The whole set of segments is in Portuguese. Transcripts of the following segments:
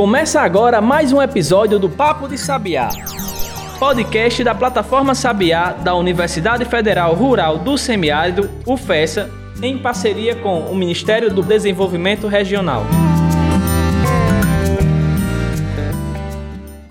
Começa agora mais um episódio do Papo de Sabiá, podcast da plataforma Sabiá da Universidade Federal Rural do Semiárido, UFESA, em parceria com o Ministério do Desenvolvimento Regional.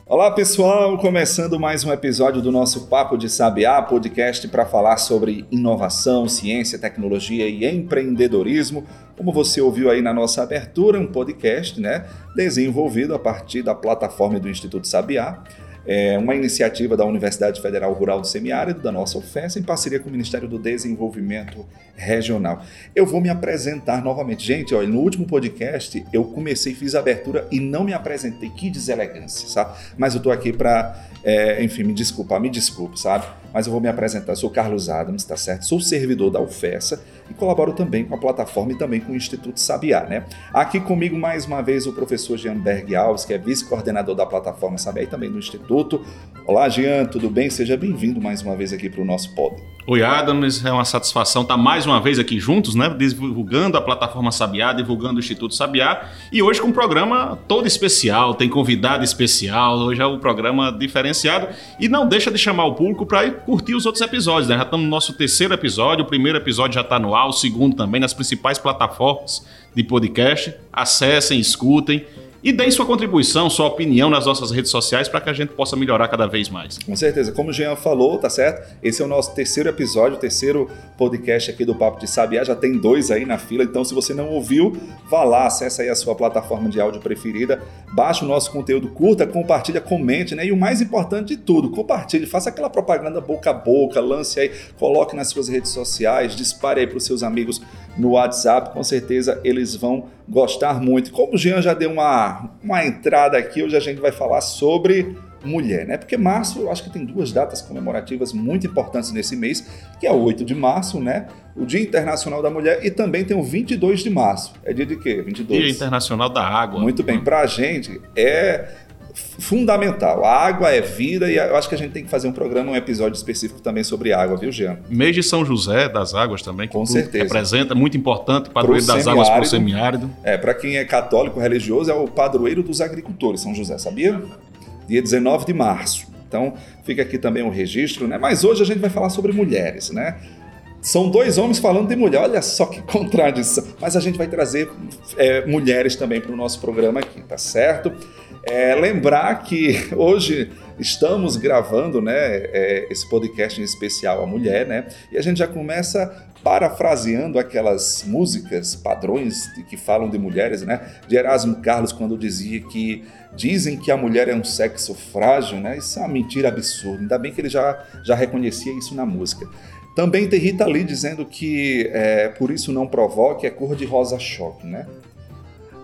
Olá pessoal, começando mais um episódio do nosso Papo de Sabiá, podcast para falar sobre inovação, ciência, tecnologia e empreendedorismo. Como você ouviu aí na nossa abertura, um podcast, né, desenvolvido a partir da plataforma do Instituto Sabiá é uma iniciativa da Universidade Federal Rural do Semiárido, da nossa UFES, em parceria com o Ministério do Desenvolvimento Regional. Eu vou me apresentar novamente. Gente, olha, no último podcast eu comecei, fiz a abertura e não me apresentei. Que deselegância, sabe? Mas eu estou aqui para, é, enfim, me desculpar, me desculpe, sabe? Mas eu vou me apresentar. Sou Carlos Adams, tá certo? Sou servidor da UFESA e colaboro também com a plataforma e também com o Instituto Sabiá, né? Aqui comigo mais uma vez o professor Jeanberg Alves, que é vice-coordenador da plataforma Sabiá e também do Instituto. Olá, Jean, tudo bem? Seja bem-vindo mais uma vez aqui para o nosso pod. Oi, Adams, é uma satisfação estar mais uma vez aqui juntos, né? Divulgando a plataforma Sabiá, divulgando o Instituto Sabiá e hoje com um programa todo especial, tem convidado especial, hoje é um programa diferenciado e não deixa de chamar o público para curtir os outros episódios, né? Já estamos no nosso terceiro episódio, o primeiro episódio já está no ar, o segundo também nas principais plataformas de podcast. Acessem, escutem e deem sua contribuição, sua opinião nas nossas redes sociais para que a gente possa melhorar cada vez mais. Com certeza. Como o Jean falou, tá certo? Esse é o nosso terceiro episódio, o terceiro podcast aqui do Papo de Sabiá. Já tem dois aí na fila, então se você não ouviu, vá lá, acessa aí a sua plataforma de áudio preferida, baixe o nosso conteúdo, curta, compartilha, comente, né? E o mais importante de tudo, compartilhe, faça aquela propaganda boca a boca, lance aí, coloque nas suas redes sociais, dispare aí para os seus amigos no WhatsApp, com certeza eles vão gostar muito. Como o Jean já deu uma, uma entrada aqui, hoje a gente vai falar sobre mulher, né? Porque março, eu acho que tem duas datas comemorativas muito importantes nesse mês, que é o 8 de março, né? O Dia Internacional da Mulher e também tem o 22 de março. É dia de quê? 22. Dia Internacional da Água. Muito bem, pra gente é fundamental. A água é vida e eu acho que a gente tem que fazer um programa, um episódio específico também sobre água, viu, Jean? Mês de São José das Águas também, que Com certeza. representa, muito importante, padroeiro das águas para o semiárido. É, para quem é católico religioso, é o padroeiro dos agricultores, São José, sabia? Dia 19 de março. Então, fica aqui também o registro, né? Mas hoje a gente vai falar sobre mulheres, né? São dois homens falando de mulher, olha só que contradição. Mas a gente vai trazer é, mulheres também para o nosso programa aqui, tá certo? É, lembrar que hoje estamos gravando né, é, esse podcast em especial a mulher, né? E a gente já começa parafraseando aquelas músicas padrões que falam de mulheres, né? De Erasmo Carlos, quando dizia que dizem que a mulher é um sexo frágil, né? Isso é uma mentira absurda. Ainda bem que ele já, já reconhecia isso na música. Também tem Rita Lee dizendo que é, por isso não provoque é cor de rosa choque, né?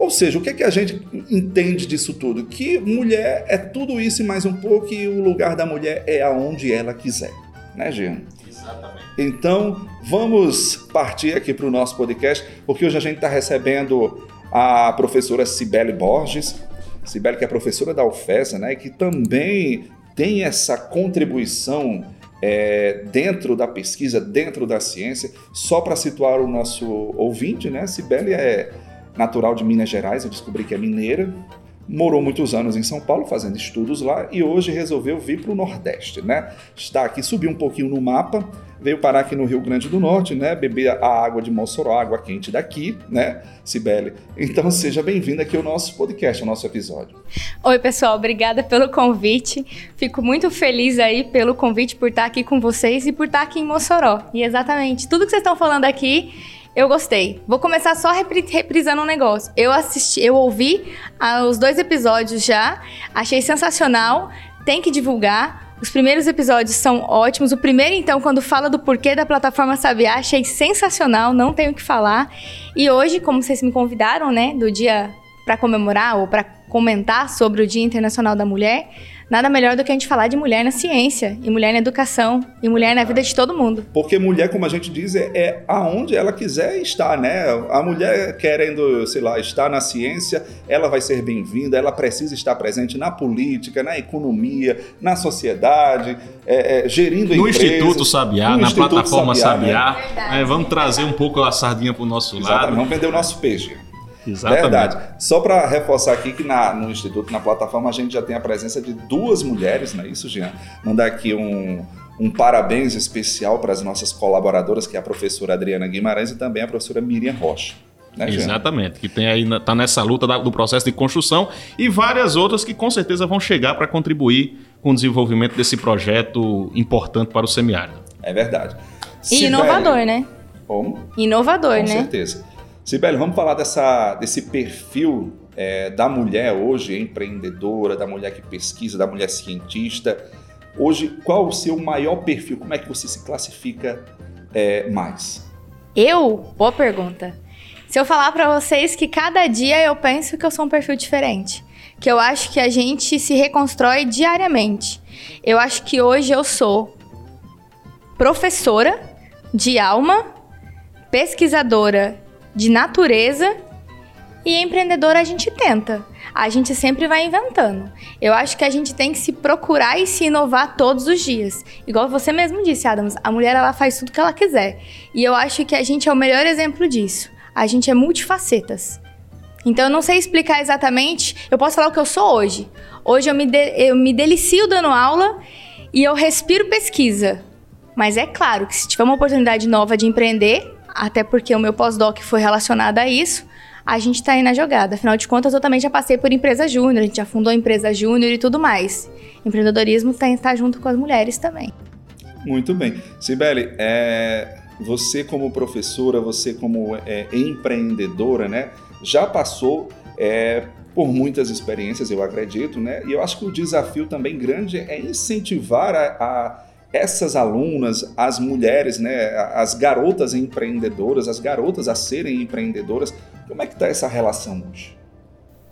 Ou seja, o que, é que a gente entende disso tudo? Que mulher é tudo isso e mais um pouco, e o lugar da mulher é aonde ela quiser, né, Jean? Exatamente. Então, vamos partir aqui para o nosso podcast, porque hoje a gente está recebendo a professora Cibele Borges, Cibele que é professora da UFESA, né, e que também tem essa contribuição é, dentro da pesquisa, dentro da ciência. Só para situar o nosso ouvinte, né, Cibele é natural de Minas Gerais, eu descobri que é mineira, morou muitos anos em São Paulo fazendo estudos lá e hoje resolveu vir para o Nordeste, né? Está aqui, subiu um pouquinho no mapa, veio parar aqui no Rio Grande do Norte, né? Beber a água de Mossoró, água quente daqui, né, Cibele? Então seja bem-vinda aqui ao nosso podcast, ao nosso episódio. Oi, pessoal, obrigada pelo convite. Fico muito feliz aí pelo convite por estar aqui com vocês e por estar aqui em Mossoró. E exatamente tudo que vocês estão falando aqui eu gostei. Vou começar só repri reprisando um negócio. Eu assisti, eu ouvi ah, os dois episódios já, achei sensacional. Tem que divulgar. Os primeiros episódios são ótimos. O primeiro, então, quando fala do porquê da plataforma Sabiá, achei sensacional, não tenho o que falar. E hoje, como vocês me convidaram, né, do dia para comemorar ou para comentar sobre o Dia Internacional da Mulher, nada melhor do que a gente falar de mulher na ciência, e mulher na educação, e mulher na vida de todo mundo. Porque mulher, como a gente diz, é, é aonde ela quiser estar, né? A mulher querendo, sei lá, estar na ciência, ela vai ser bem-vinda, ela precisa estar presente na política, na economia, na sociedade, é, é, gerindo no empresas. Instituto Sabiá, no na Instituto plataforma Sabiá, Sabiá. né? É, vamos trazer um pouco a sardinha para o nosso Exatamente, lado. vamos vender o nosso peixe. Exatamente. Verdade. Só para reforçar aqui que na, no Instituto, na plataforma, a gente já tem a presença de duas mulheres, não é isso, Jean? Mandar aqui um, um parabéns especial para as nossas colaboradoras, que é a professora Adriana Guimarães e também a professora Miriam Rocha. Né, Exatamente, que tem aí tá nessa luta da, do processo de construção e várias outras que com certeza vão chegar para contribuir com o desenvolvimento desse projeto importante para o semiárido. É verdade. E inovador, né? Como? Inovador, com né? Com certeza. Sibeli, vamos falar dessa, desse perfil é, da mulher hoje, empreendedora, da mulher que pesquisa, da mulher cientista. Hoje, qual o seu maior perfil? Como é que você se classifica é, mais? Eu? Boa pergunta. Se eu falar para vocês que cada dia eu penso que eu sou um perfil diferente, que eu acho que a gente se reconstrói diariamente. Eu acho que hoje eu sou professora de alma, pesquisadora de natureza e empreendedora a gente tenta. A gente sempre vai inventando. Eu acho que a gente tem que se procurar e se inovar todos os dias. Igual você mesmo disse, Adams, a mulher ela faz tudo que ela quiser. E eu acho que a gente é o melhor exemplo disso a gente é multifacetas. Então eu não sei explicar exatamente, eu posso falar o que eu sou hoje. Hoje eu me, de, eu me delicio dando aula e eu respiro pesquisa. Mas é claro que se tiver uma oportunidade nova de empreender, até porque o meu pós-doc foi relacionado a isso, a gente está aí na jogada. Afinal de contas, eu também já passei por empresa júnior, a gente já fundou empresa júnior e tudo mais. Empreendedorismo está tá junto com as mulheres também. Muito bem. Sibeli, é, você como professora, você como é, empreendedora, né, já passou é, por muitas experiências, eu acredito, né? E eu acho que o desafio também grande é incentivar a, a essas alunas, as mulheres, né, as garotas empreendedoras, as garotas a serem empreendedoras. Como é que está essa relação hoje?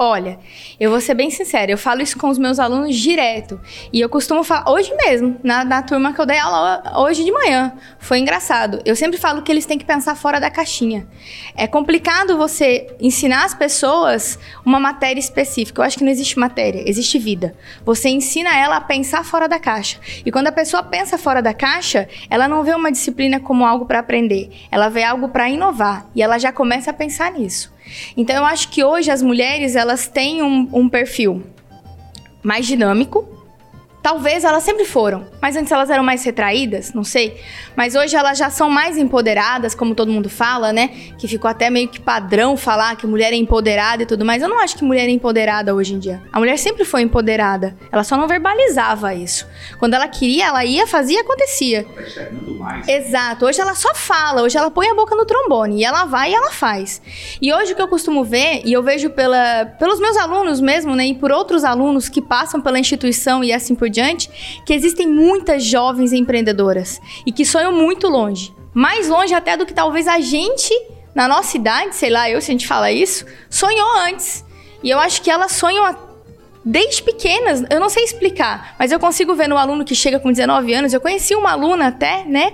Olha, eu vou ser bem sincera, eu falo isso com os meus alunos direto. E eu costumo falar, hoje mesmo, na, na turma que eu dei aula hoje de manhã. Foi engraçado. Eu sempre falo que eles têm que pensar fora da caixinha. É complicado você ensinar as pessoas uma matéria específica. Eu acho que não existe matéria, existe vida. Você ensina ela a pensar fora da caixa. E quando a pessoa pensa fora da caixa, ela não vê uma disciplina como algo para aprender, ela vê algo para inovar. E ela já começa a pensar nisso. Então eu acho que hoje as mulheres elas têm um, um perfil mais dinâmico, Talvez elas sempre foram, mas antes elas eram mais retraídas, não sei. Mas hoje elas já são mais empoderadas, como todo mundo fala, né? Que ficou até meio que padrão falar que mulher é empoderada e tudo mais. Eu não acho que mulher é empoderada hoje em dia. A mulher sempre foi empoderada. Ela só não verbalizava isso. Quando ela queria, ela ia, fazia e acontecia. Mais. Exato. Hoje ela só fala, hoje ela põe a boca no trombone e ela vai e ela faz. E hoje o que eu costumo ver, e eu vejo pela, pelos meus alunos mesmo, né? E por outros alunos que passam pela instituição e assim por que existem muitas jovens empreendedoras e que sonham muito longe. Mais longe até do que talvez a gente, na nossa idade, sei lá, eu se a gente fala isso, sonhou antes. E eu acho que elas sonham desde pequenas, eu não sei explicar, mas eu consigo ver no aluno que chega com 19 anos. Eu conheci uma aluna até, né?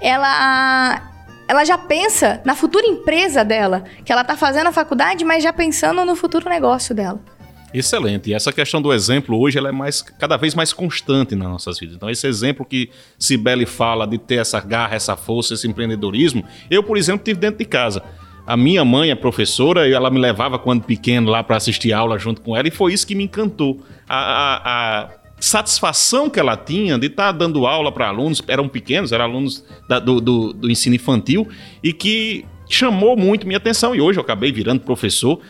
Ela ela já pensa na futura empresa dela, que ela tá fazendo a faculdade, mas já pensando no futuro negócio dela. Excelente. E essa questão do exemplo hoje ela é mais, cada vez mais constante nas nossas vidas. Então, esse exemplo que Cibele fala de ter essa garra, essa força, esse empreendedorismo, eu, por exemplo, tive dentro de casa. A minha mãe é professora e ela me levava quando pequeno lá para assistir aula junto com ela, e foi isso que me encantou. A, a, a satisfação que ela tinha de estar tá dando aula para alunos, eram pequenos, eram alunos da, do, do, do ensino infantil, e que chamou muito minha atenção. E hoje eu acabei virando professor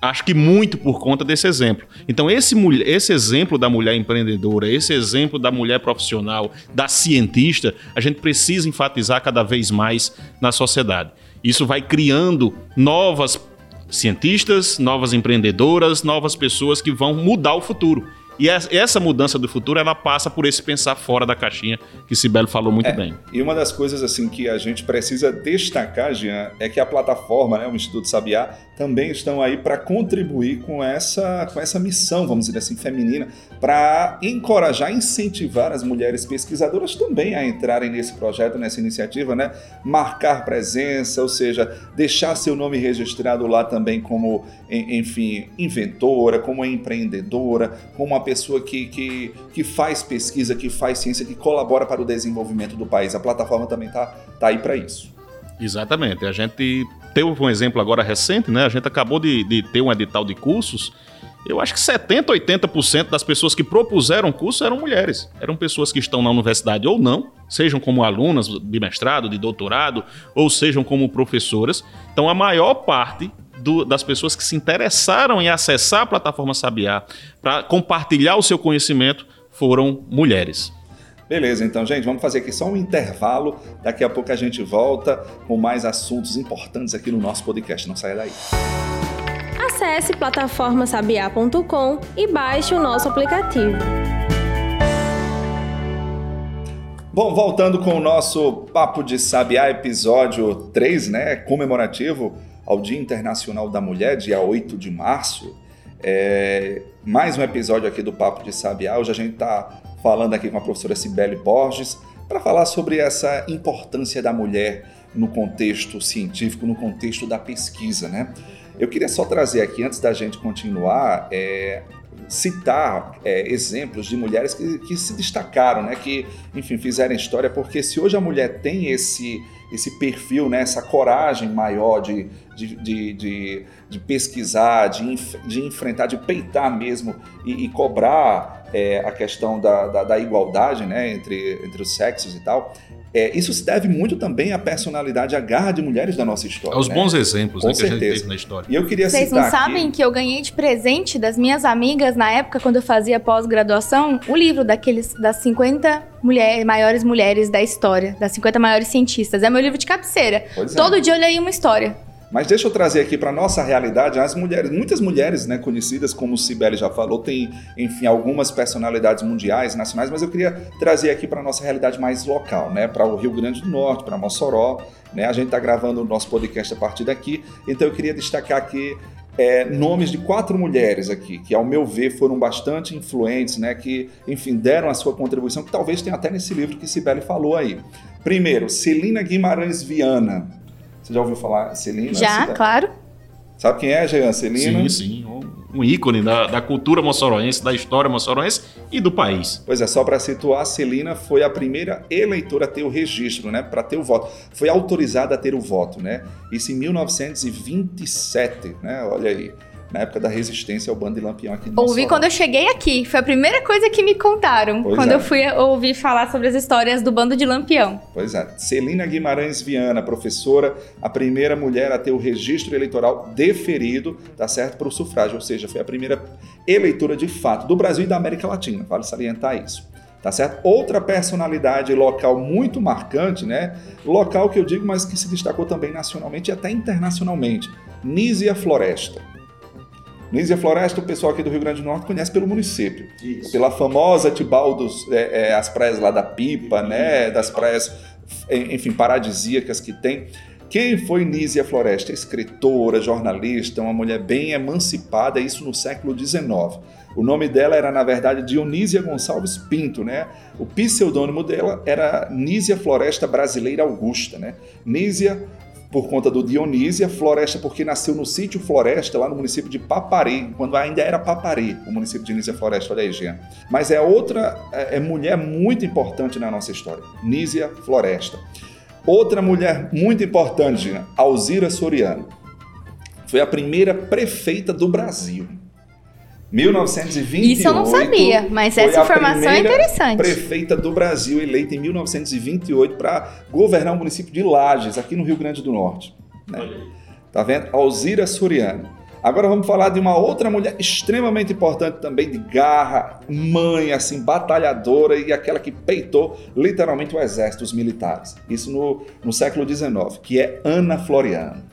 Acho que muito por conta desse exemplo. Então, esse, esse exemplo da mulher empreendedora, esse exemplo da mulher profissional, da cientista, a gente precisa enfatizar cada vez mais na sociedade. Isso vai criando novas cientistas, novas empreendedoras, novas pessoas que vão mudar o futuro. E essa mudança do futuro, ela passa por esse pensar fora da caixinha que Sibelo falou muito é, bem. E uma das coisas assim que a gente precisa destacar, Jean, é que a plataforma, né, o Instituto Sabiá, também estão aí para contribuir com essa, com essa missão, vamos dizer assim, feminina, para encorajar, incentivar as mulheres pesquisadoras também a entrarem nesse projeto, nessa iniciativa, né? Marcar presença, ou seja, deixar seu nome registrado lá também como, enfim, inventora, como empreendedora, como uma pessoa que, que, que faz pesquisa, que faz ciência, que colabora para o desenvolvimento do país. A plataforma também está tá aí para isso. Exatamente. A gente teve um exemplo agora recente, né? A gente acabou de, de ter um edital de cursos. Eu acho que 70, 80% das pessoas que propuseram curso eram mulheres. Eram pessoas que estão na universidade ou não, sejam como alunas de mestrado, de doutorado, ou sejam como professoras. Então, a maior parte do, das pessoas que se interessaram em acessar a plataforma Sabiá para compartilhar o seu conhecimento foram mulheres. Beleza, então, gente, vamos fazer aqui só um intervalo. Daqui a pouco a gente volta com mais assuntos importantes aqui no nosso podcast. Não saia daí. Acesse plataformasabiá.com e baixe o nosso aplicativo. Bom, voltando com o nosso Papo de Sabiá, episódio 3, né? Comemorativo ao Dia Internacional da Mulher, dia 8 de março. É, mais um episódio aqui do Papo de Sabiá. Hoje a gente está falando aqui com a professora Cibele Borges para falar sobre essa importância da mulher no contexto científico, no contexto da pesquisa, né? Eu queria só trazer aqui, antes da gente continuar, é, citar é, exemplos de mulheres que, que, se destacaram, né? que, enfim, fizeram história, porque se hoje a mulher tem esse, esse perfil, né? essa coragem maior de, de, de, de, de pesquisar, de, de enfrentar, de peitar mesmo e, e cobrar é, a questão da, da, da, igualdade né, entre, entre os sexos e tal, é, isso se deve muito também à personalidade, à garra de mulheres da nossa história. Aos né? bons exemplos Com né, que a gente certeza. teve na história. E eu queria Vocês citar não sabem aqui, que eu ganhei de presente das minhas amigas na época, quando eu fazia pós-graduação, o livro daqueles das 50 mulher, maiores mulheres da história, das 50 maiores cientistas. É meu livro de cabeceira. Pois é. Todo dia eu leio uma história. Mas deixa eu trazer aqui para nossa realidade as mulheres, muitas mulheres, né, conhecidas como o Cibele já falou, tem, enfim, algumas personalidades mundiais, nacionais, mas eu queria trazer aqui para nossa realidade mais local, né, para o Rio Grande do Norte, para Mossoró, né? A gente está gravando o nosso podcast a partir daqui, então eu queria destacar aqui é, nomes de quatro mulheres aqui, que ao meu ver foram bastante influentes, né, que, enfim, deram a sua contribuição, que talvez tenha até nesse livro que Cibele falou aí. Primeiro, Celina Guimarães Viana. Você já ouviu falar Celina? Já, claro. Sabe quem é, Jean Celina? Sim, sim. Um, ícone da, da cultura moçoroense, da história moçoroense e do país. Pois é, só para situar, a Celina foi a primeira eleitora a ter o registro, né, para ter o voto. Foi autorizada a ter o voto, né? Isso em 1927, né? Olha aí, na época da resistência ao bando de Lampião aqui no Ouvi quando eu cheguei aqui. Foi a primeira coisa que me contaram. Pois quando é. eu fui ouvir falar sobre as histórias do bando de Lampião. Pois é, Celina Guimarães Viana, professora, a primeira mulher a ter o registro eleitoral deferido, tá certo, para o sufrágio, ou seja, foi a primeira eleitora de fato do Brasil e da América Latina, vale salientar isso. Tá certo? Outra personalidade local muito marcante, né? Local que eu digo, mas que se destacou também nacionalmente e até internacionalmente. Nízia Floresta. Nízia Floresta, o pessoal aqui do Rio Grande do Norte conhece pelo município. Pela famosa Tibaldos, é, é, as praias lá da Pipa, né? Das praias, enfim, paradisíacas que tem. Quem foi Nízia Floresta? Escritora, jornalista, uma mulher bem emancipada, isso no século XIX. O nome dela era, na verdade, Dionísia Gonçalves Pinto, né? O pseudônimo dela era Nízia Floresta Brasileira Augusta, né? Nízia por conta do Dionísia, Floresta porque nasceu no sítio Floresta, lá no município de Papari, quando ainda era Papari, o município de Nízia Floresta, olha aí, Jean. Mas é outra é, é mulher muito importante na nossa história, Nízia Floresta. Outra mulher muito importante, Jean, Alzira Soriano. Foi a primeira prefeita do Brasil. 1928. Isso eu não sabia, mas foi essa a informação é primeira interessante. Prefeita do Brasil, eleita em 1928 para governar o município de Lages, aqui no Rio Grande do Norte. Né? Tá vendo? Alzira Soriano. Agora vamos falar de uma outra mulher extremamente importante também, de garra, mãe, assim, batalhadora e aquela que peitou literalmente o exército, os militares. Isso no, no século XIX, que é Ana Floriano.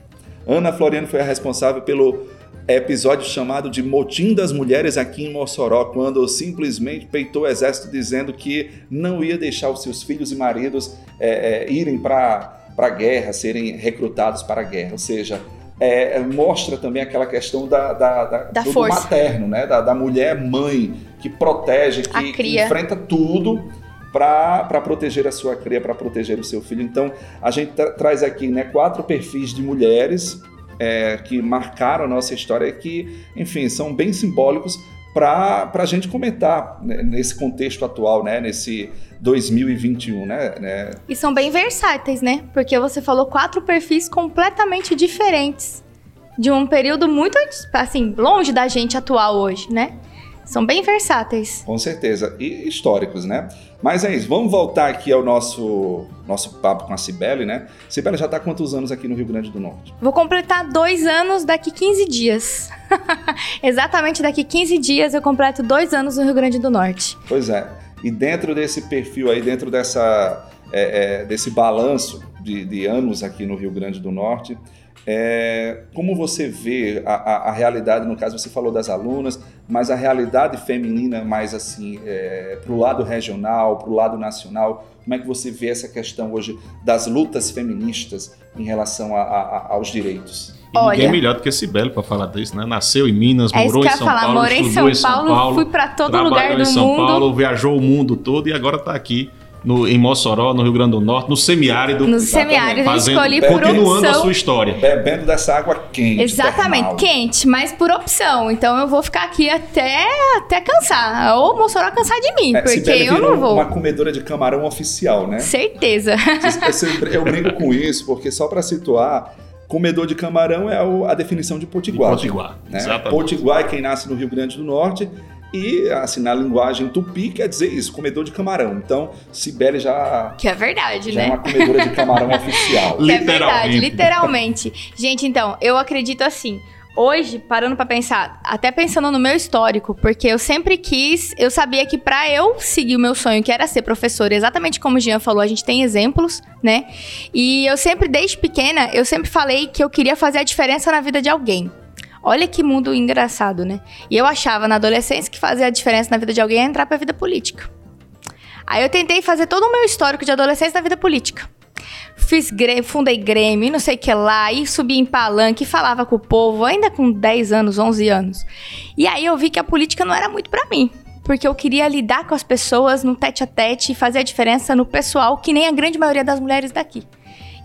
Ana Floriano foi a responsável pelo episódio chamado de Motim das Mulheres aqui em Mossoró, quando simplesmente peitou o exército dizendo que não ia deixar os seus filhos e maridos é, é, irem para a guerra, serem recrutados para a guerra. Ou seja, é, mostra também aquela questão da, da, da, Da do, do materno, né? da, da mulher mãe que protege, que, que enfrenta tudo para proteger a sua cria, para proteger o seu filho. Então, a gente tra- traz aqui né, quatro perfis de mulheres é, que marcaram a nossa história que, enfim, são bem simbólicos para a gente comentar né, nesse contexto atual, né, nesse 2021, né, né? E são bem versáteis, né? Porque você falou quatro perfis completamente diferentes de um período muito assim longe da gente atual hoje, né? São bem versáteis. Com certeza. E históricos, né? Mas é isso. Vamos voltar aqui ao nosso, nosso papo com a Cibele, né? Cibele já está quantos anos aqui no Rio Grande do Norte? Vou completar dois anos daqui 15 dias. Exatamente daqui 15 dias eu completo dois anos no Rio Grande do Norte. Pois é. E dentro desse perfil aí, dentro dessa, é, é, desse balanço de, de anos aqui no Rio Grande do Norte, é, como você vê a, a, a, realidade, no caso você falou das alunas, mas a realidade feminina mais assim, é, para o lado regional, para o lado nacional, como é que você vê essa questão hoje das lutas feministas em relação a, aos direitos? E Olha, ninguém é melhor do que esse Belo para falar disso, né? Nasceu em Minas, é morou em São falar, Paulo, morei em São, Paulo, São Paulo, fui para todo lugar do em São mundo. Paulo, viajou o mundo todo e agora está aqui no, em Mossoró, no Rio Grande do Norte, no semiárido. No semiárido, fazendo, escolhi por continuando opção. a sua história. Bebendo dessa água quente. Exatamente, termal. quente, mas por opção. Então eu vou ficar aqui até, até cansar. Ou Mossoró cansar de mim, É, porque eu não vou. uma comedora de camarão oficial, né? Certeza. Eu brinco com isso, porque só para situar, comedor de camarão é a definição de potiguar. De potiguar, né? exatamente. Potiguar é quem nasce no Rio Grande do Norte e, assim, na linguagem tupi quer dizer isso, comedor de camarão. Então, Cibele já, Que é verdade, já é né? uma comedora de camarão oficial. Que é verdade, Literalmente. literalmente. Gente, então, eu acredito assim. Hoje, parando pra pensar, até pensando no meu histórico, porque eu sempre quis, eu sabia que pra eu seguir o meu sonho, que era ser professora, exatamente como o Jean falou, a gente tem exemplos, né? E eu sempre, desde pequena, eu sempre falei que eu queria fazer a diferença na vida de alguém. Olha que mundo engraçado, né? E eu achava na adolescência que fazer a diferença na vida de alguém é entrar pra vida política. Aí eu tentei fazer todo o meu histórico de adolescência na vida política. Fiz grê- fundei Grêmio, não sei o que lá, e subi em palanque, falava com o povo, ainda com 10 anos, 11 anos. E aí eu vi que a política não era muito pra mim. Porque eu queria lidar com as pessoas no tete a tete e fazer a diferença no pessoal, que nem a grande maioria das mulheres daqui.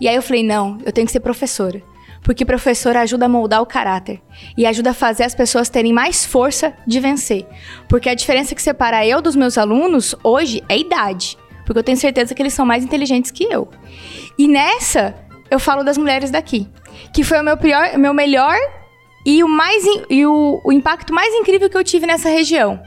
E aí eu falei, não, eu tenho que ser professora. Porque professora ajuda a moldar o caráter. E ajuda a fazer as pessoas terem mais força de vencer. Porque a diferença que separa eu dos meus alunos hoje é idade. Porque eu tenho certeza que eles são mais inteligentes que eu. E nessa, eu falo das mulheres daqui. Que foi o meu, pior, meu melhor e, o, mais, e o, o impacto mais incrível que eu tive nessa região.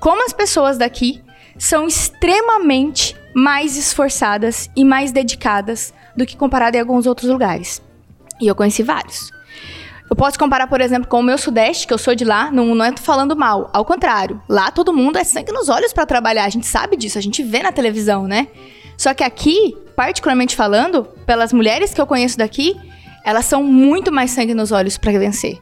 Como as pessoas daqui são extremamente mais esforçadas e mais dedicadas do que comparado em alguns outros lugares. E eu conheci vários. Eu posso comparar, por exemplo, com o meu Sudeste, que eu sou de lá, não, não é falando mal. Ao contrário, lá todo mundo é sangue nos olhos pra trabalhar. A gente sabe disso, a gente vê na televisão, né? Só que aqui, particularmente falando, pelas mulheres que eu conheço daqui, elas são muito mais sangue nos olhos pra vencer.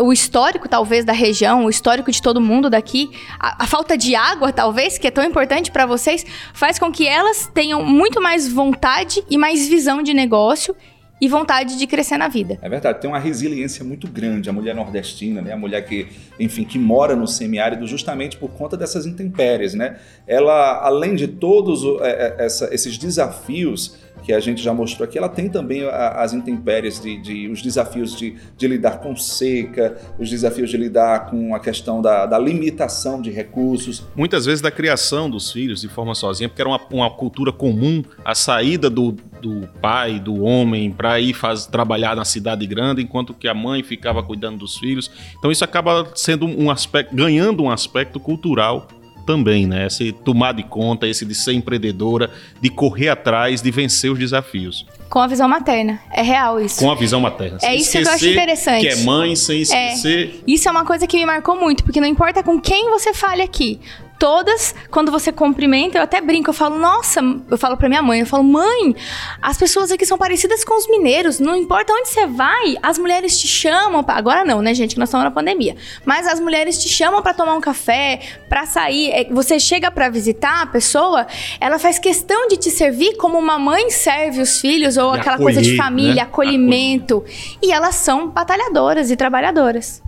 O histórico, talvez, da região, o histórico de todo mundo daqui, a, a falta de água, talvez, que é tão importante pra vocês, faz com que elas tenham muito mais vontade e mais visão de negócio e vontade de crescer na vida. É verdade, tem uma resiliência muito grande a mulher nordestina, né? A mulher que, enfim, que mora no semiárido justamente por conta dessas intempéries, né? Ela, além de todos é, é, essa- esses desafios que a gente já mostrou aqui, ela tem também a- as intempéries de, de- os desafios de, de lidar com seca, os desafios de lidar com a questão da, da limitação de recursos. Muitas vezes da criação dos filhos de forma sozinha, porque era uma, uma cultura comum, a saída do, do pai, do homem, para ir faz, trabalhar na cidade grande, enquanto que a mãe ficava cuidando dos filhos. Então isso acaba sendo um aspecto, ganhando um aspecto cultural também, né? Esse tomar de conta, esse de ser empreendedora, de correr atrás, de vencer os desafios. Com a visão materna. É real isso. Com a visão materna. É isso que eu acho interessante. Que é mãe, sem esquecer. Isso é uma coisa que me marcou muito, porque não importa com quem você fale aqui. Todas, quando você cumprimenta, eu até brinco, eu falo, nossa, eu falo pra minha mãe, eu falo, mãe, as pessoas aqui são parecidas com os mineiros, não importa onde você vai, as mulheres te chamam, pra... agora não, né, gente, que nós estamos na pandemia, mas as mulheres te chamam pra tomar um café, pra sair, É, você chega pra visitar a pessoa, ela faz questão de te servir como uma mãe serve os filhos, ou E aquela coisa de acolher, família, né? acolhimento, e elas são batalhadoras e trabalhadoras.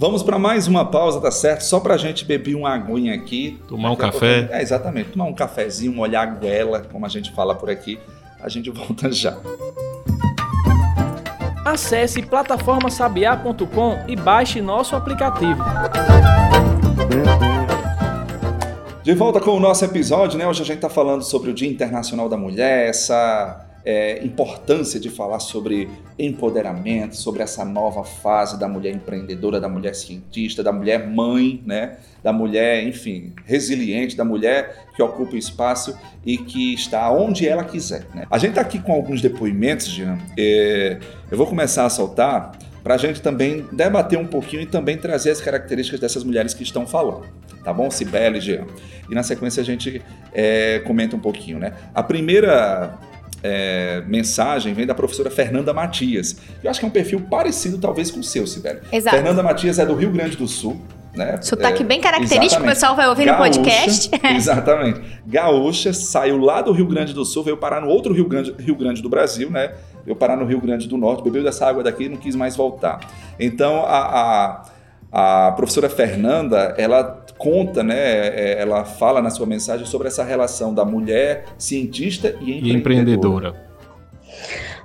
Vamos para mais uma pausa, tá certo? Só para a gente beber uma aguinha aqui. Tomar um café. pouco- É, exatamente. Tomar um cafezinho, molhar a goela, como a gente fala por aqui. A gente volta já. Acesse plataformasabiá.com e baixe nosso aplicativo. De volta com o nosso episódio, né? Hoje a gente está falando sobre o Dia Internacional da Mulher, essa é, importância de falar sobre empoderamento, sobre essa nova fase da mulher empreendedora, da mulher cientista, da mulher mãe, né? Da mulher, enfim, resiliente, da mulher que ocupa o espaço e que está onde ela quiser. Né? A gente está aqui com alguns depoimentos, Jean. É, eu vou começar a soltar para a gente também debater um pouquinho e também trazer as características dessas mulheres que estão falando. Tá bom, Sibeli e Jean? E na sequência a gente é, comenta um pouquinho, né? A primeira é, mensagem vem da professora Fernanda Matias. Eu acho que é um perfil parecido, talvez, com o seu, Sibeli. Exato. Fernanda Matias é do Rio Grande do Sul. Né? Sotaque é, bem característico, o pessoal vai ouvir Gaúcha, no podcast. exatamente. Gaúcha saiu lá do Rio Grande do Sul, veio parar no outro Rio Grande, Rio Grande do Brasil, né? Veio parar no Rio Grande do Norte, bebeu dessa água daqui e não quis mais voltar. Então, a, a, a professora Fernanda, ela conta, né? é, Ela fala na sua mensagem sobre essa relação da mulher cientista e empreendedora. E empreendedora.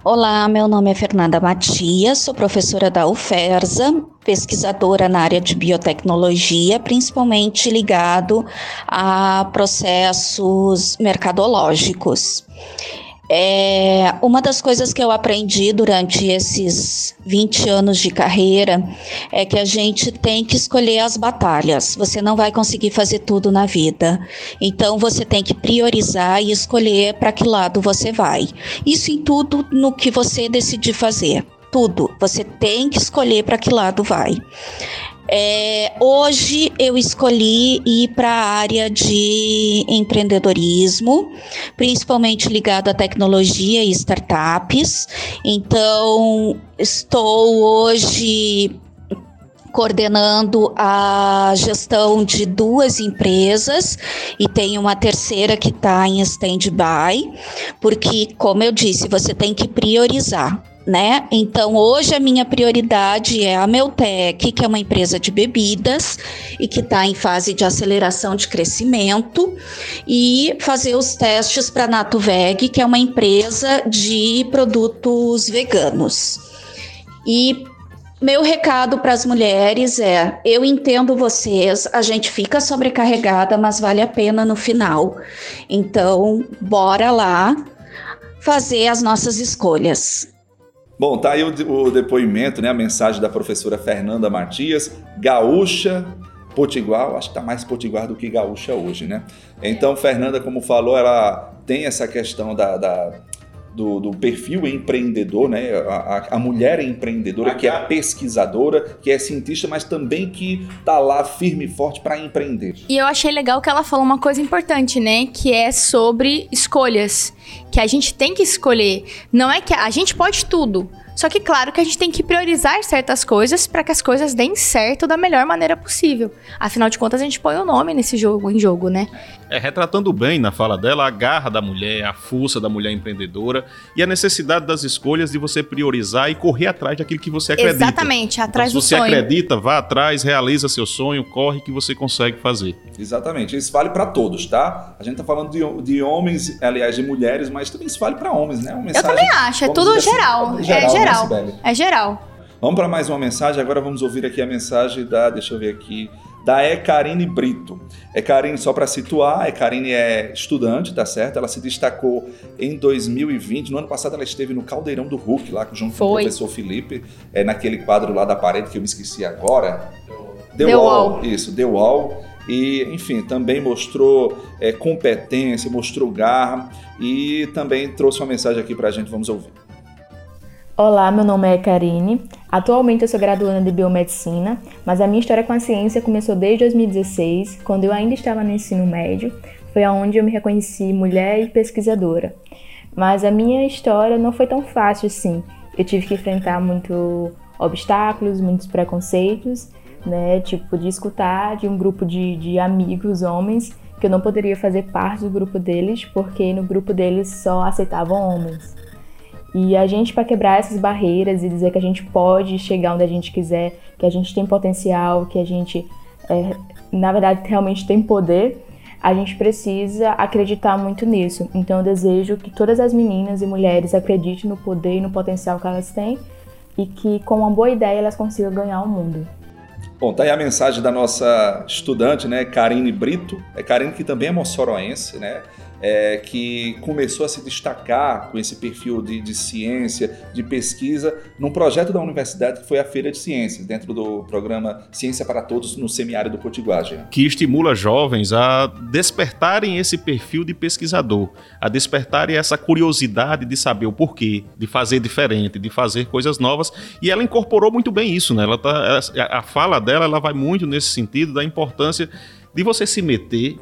Olá, meu nome é Fernanda Matias, sou professora da UFERSA, pesquisadora na área de biotecnologia, principalmente ligado a processos mercadológicos. É, uma das coisas que eu aprendi durante esses 20 anos de carreira é que a gente tem que escolher as batalhas. Você não vai conseguir fazer tudo na vida. Então você tem que priorizar e escolher para que lado você vai. Isso em tudo no que você decidir fazer. Tudo. Você tem que escolher para que lado vai. É, hoje eu escolhi ir para a área de empreendedorismo, principalmente ligado à tecnologia e startups. Então, estou hoje coordenando a gestão de duas empresas e tem uma terceira que está em stand-by, porque, como eu disse, você tem que priorizar né? Então, hoje a minha prioridade é a Meltec, que é uma empresa de bebidas e que está em fase de aceleração de crescimento, e fazer os testes para a NatoVeg, que é uma empresa de produtos veganos. E meu recado para as mulheres é: eu entendo vocês, a gente fica sobrecarregada, mas vale a pena no final. Então, bora lá fazer as nossas escolhas. Bom, tá aí o, o depoimento, né, a mensagem da professora Fernanda Matias, gaúcha, potiguar, acho que tá mais potiguar do que gaúcha hoje, né? Então, Fernanda, como falou, ela tem essa questão da, da do, do, perfil empreendedor, né? A, a, mulher empreendedora, que é pesquisadora, que é cientista, mas também que tá lá firme e forte para empreender. E eu achei legal que ela falou uma coisa importante, né? Que é sobre escolhas. Que a gente tem que escolher. Não é que a gente pode tudo. Só que, claro, que a gente tem que priorizar certas coisas para que as coisas deem certo da melhor maneira possível. Afinal de contas, a gente põe o nome nesse jogo em jogo, né? É, retratando bem na fala dela a garra da mulher, a força da mulher empreendedora e a necessidade das escolhas de você priorizar e correr atrás daquilo que você acredita. Exatamente, atrás então, do se você sonho. acredita, vá atrás, realiza seu sonho, corre que você consegue fazer. Exatamente, isso vale para todos, tá? A gente tá falando de, de homens, aliás, de mulheres, mas também isso vale para homens, né? Uma Eu também acho, é tudo assim, geral. é É geral, né, geral. É geral. Vamos para mais uma mensagem. Agora vamos ouvir aqui a mensagem da, deixa eu ver aqui, da Ecarine Brito. Ecarine, só para situar, Ecarine é estudante, tá certo? Ela se destacou em 2020. No ano passado ela esteve no Caldeirão do Hulk, lá junto com o Foi. professor Felipe, é, naquele quadro lá da parede que eu me esqueci agora. The, The Wall. Wall. Isso, The Wall. E, enfim, também mostrou é, competência, mostrou garra e também trouxe uma mensagem aqui para a gente. Vamos ouvir. Olá, meu nome é Karine. Atualmente eu sou graduanda de biomedicina, mas a minha história com a ciência começou desde 2016, quando eu ainda estava no ensino médio. Foi aonde eu me reconheci mulher e pesquisadora. Mas a minha história não foi tão fácil assim. Eu tive que enfrentar muitos obstáculos, muitos preconceitos, né? Tipo, de escutar de um grupo de, de amigos homens que eu não poderia fazer parte do grupo deles, porque no grupo deles só aceitavam homens. E a gente, para quebrar essas barreiras e dizer que a gente pode chegar onde a gente quiser, que a gente tem potencial, que a gente, é, na verdade, realmente tem poder, a gente precisa acreditar muito nisso. Então, eu desejo que todas as meninas e mulheres acreditem no poder e no potencial que elas têm e que, com uma boa ideia, elas consigam ganhar o mundo. Bom, tá aí a mensagem da nossa estudante, né, Karine Brito. É Karine que também é moçoroense, né? É, que começou a se destacar com esse perfil de, de, ciência, de pesquisa, num projeto da universidade que foi a Feira de Ciências, dentro do programa Ciência para Todos no Semiárido Potiguar. Que estimula jovens a despertarem esse perfil de pesquisador, a despertarem essa curiosidade de saber o porquê, de fazer diferente, de fazer coisas novas. E ela incorporou muito bem isso, né? Ela tá, a fala dela ela vai muito nesse sentido da importância de você se meter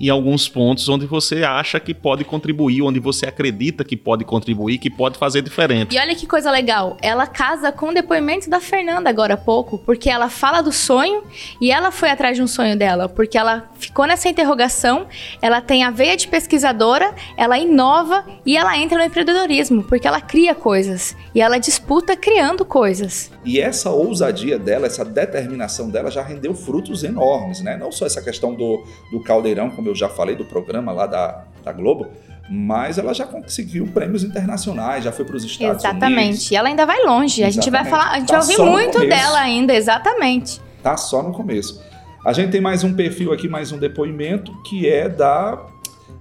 em alguns pontos onde você acha que pode contribuir, onde você acredita que pode contribuir, que pode fazer diferente. E olha que coisa legal, ela casa com o depoimento da Fernanda agora há pouco, porque ela fala do sonho e ela foi atrás de um sonho dela, porque ela ficou nessa interrogação, ela tem a veia de pesquisadora, ela inova e ela entra no empreendedorismo, porque ela cria coisas e ela disputa criando coisas. E essa ousadia dela, essa determinação dela já rendeu frutos enormes, né? Não só essa questão do, do caldeirão, como eu já falei do programa lá da, da Globo, mas ela já conseguiu prêmios internacionais, já foi para os Estados exatamente. Unidos. Exatamente. E ela ainda vai longe. Exatamente. A gente vai falar, a gente tá vai ouvir muito dela ainda, exatamente. Tá só no começo. A gente tem mais um perfil aqui, mais um depoimento, que é da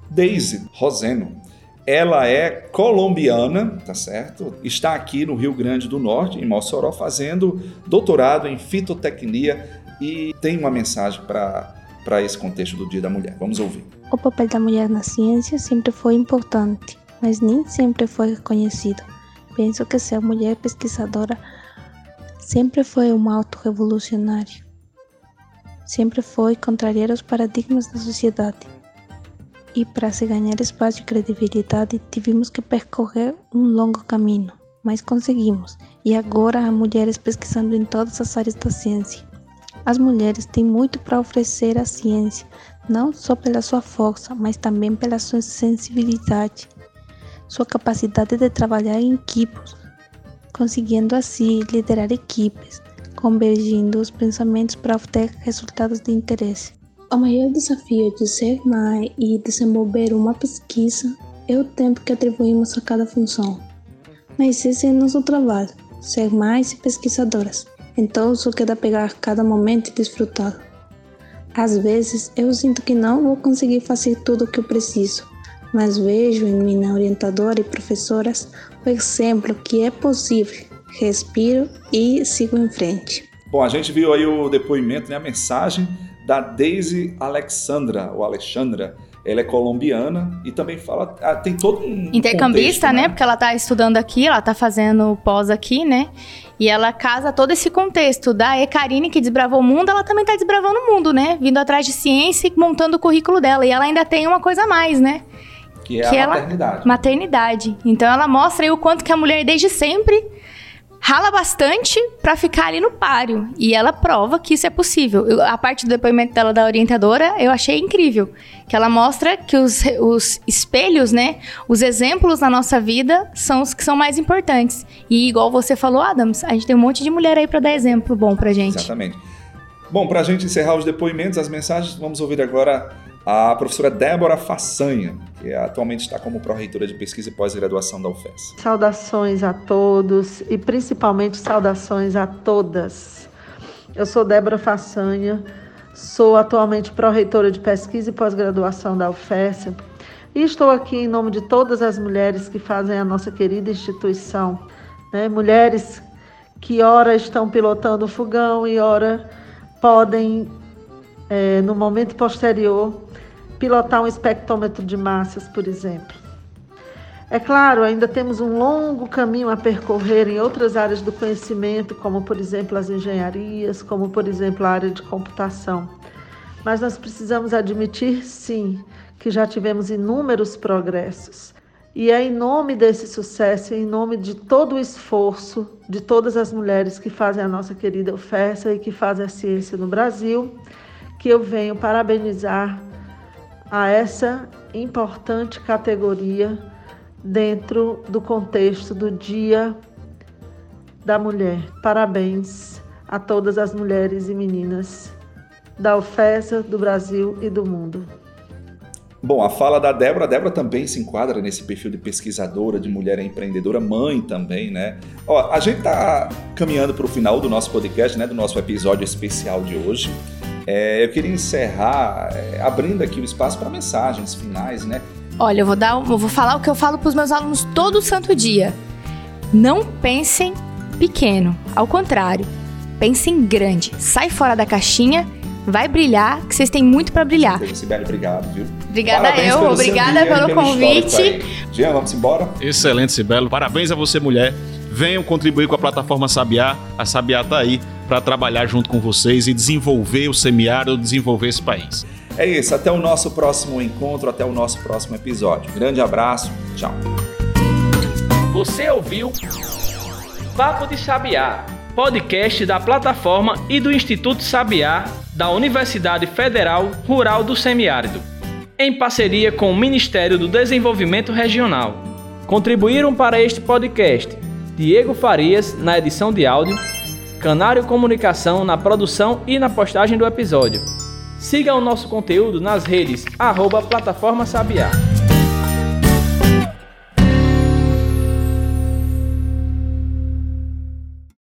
Daisy Roseno. Ela é colombiana, tá certo? Está aqui no Rio Grande do Norte, em Mossoró, fazendo doutorado em fitotecnia e tem uma mensagem para para esse contexto do Dia da Mulher. Vamos ouvir. O papel da mulher na ciência sempre foi importante, mas nem sempre foi reconhecido. Penso que ser mulher pesquisadora sempre foi um auto revolucionário. Sempre foi contrariar os paradigmas da sociedade. E para se ganhar espaço e credibilidade, tivemos que percorrer um longo caminho, mas conseguimos. E agora há mulheres pesquisando em todas as áreas da ciência. As mulheres têm muito para oferecer à ciência, não só pela sua força, mas também pela sua sensibilidade, sua capacidade de trabalhar em equipes, conseguindo assim liderar equipes, convergindo os pensamentos para obter resultados de interesse. O maior desafio de ser mãe e desenvolver uma pesquisa é o tempo que atribuímos a cada função. Mas esse é nosso trabalho, ser mães e pesquisadoras. Então só queda pegar cada momento e desfrutá-lo. Às vezes eu sinto que não vou conseguir fazer tudo o que eu preciso, mas vejo em minha orientadora e professoras o exemplo que é possível. Respiro e sigo em frente. Bom, a gente viu aí o depoimento, né, a mensagem da Daisy Alexandra, ou Alexandra, ela é colombiana e também fala. Ah, tem todo um. Intercambista, contexto, né? né? Porque ela está estudando aqui, ela está fazendo pós aqui, né? E ela casa todo esse contexto da Ecarine que desbravou o mundo, ela também está desbravando o mundo, né? Vindo atrás de ciência e montando o currículo dela. E ela ainda tem uma coisa a mais, né? Que é que a ela, maternidade. Maternidade. Então ela mostra aí o quanto que a mulher desde sempre rala bastante para ficar ali no páreo. E ela prova que isso é possível. Eu, a parte do depoimento dela da orientadora, eu achei incrível. Que ela mostra que os, os espelhos, né? Os exemplos na nossa vida são os que são mais importantes. E igual você falou, Adams, a gente tem um monte de mulher aí para dar exemplo bom pra gente. Exatamente. Bom, para a gente encerrar os depoimentos, as mensagens, vamos ouvir agora a professora Débora Façanha, que atualmente está como pró-reitora de pesquisa e pós-graduação da UFES. Saudações a todos e principalmente saudações a todas. Eu sou Débora Façanha, sou atualmente pró-reitora de pesquisa e pós-graduação da UFES e estou aqui em nome de todas as mulheres que fazem a nossa querida instituição. Né? Mulheres que ora estão pilotando o fogão e ora podem, é, no momento posterior, pilotar um espectrômetro de massas, por exemplo. É claro, ainda temos um longo caminho a percorrer em outras áreas do conhecimento, como por exemplo as engenharias, como por exemplo a área de computação. Mas nós precisamos admitir, sim, que já tivemos inúmeros progressos. E é em nome desse sucesso, em nome de todo o esforço de todas as mulheres que fazem a nossa querida oferta e que fazem a ciência no Brasil, que eu venho parabenizar a essa importante categoria dentro do contexto do Dia da Mulher. Parabéns a todas as mulheres e meninas da UFESA, do Brasil e do mundo. Bom, a fala da Débora, a Débora também se enquadra nesse perfil de pesquisadora, de mulher empreendedora, mãe também, né? Ó, a gente tá caminhando para o final do nosso podcast, né? Do nosso episódio especial de hoje. É, eu queria encerrar é, abrindo aqui o espaço para mensagens finais, né? Olha, eu vou dar, eu vou falar o que eu falo para os meus alunos todo santo dia. Não pensem pequeno, ao contrário, pensem grande. Sai fora da caixinha vai brilhar, que vocês têm muito para brilhar. Sibeli, obrigado, viu? Obrigada Parabéns eu, obrigada pelo, pelo convite. Jean, vamos embora? Excelente, Sibelo. Parabéns a você, mulher. Venham contribuir com a plataforma Sabiá. A Sabiá está aí para trabalhar junto com vocês e desenvolver o semiárido, desenvolver esse país. É isso, até o nosso próximo encontro, até o nosso próximo episódio. Grande abraço, tchau. Você ouviu Papo de Sabiá, podcast da plataforma e do Instituto Sabiá da Universidade Federal Rural do Semiárido, em parceria com o Ministério do Desenvolvimento Regional. Contribuíram para este podcast Diego Farias na edição de áudio, Canário Comunicação na produção e na postagem do episódio. Siga o nosso conteúdo nas redes arroba Plataforma Sabiá.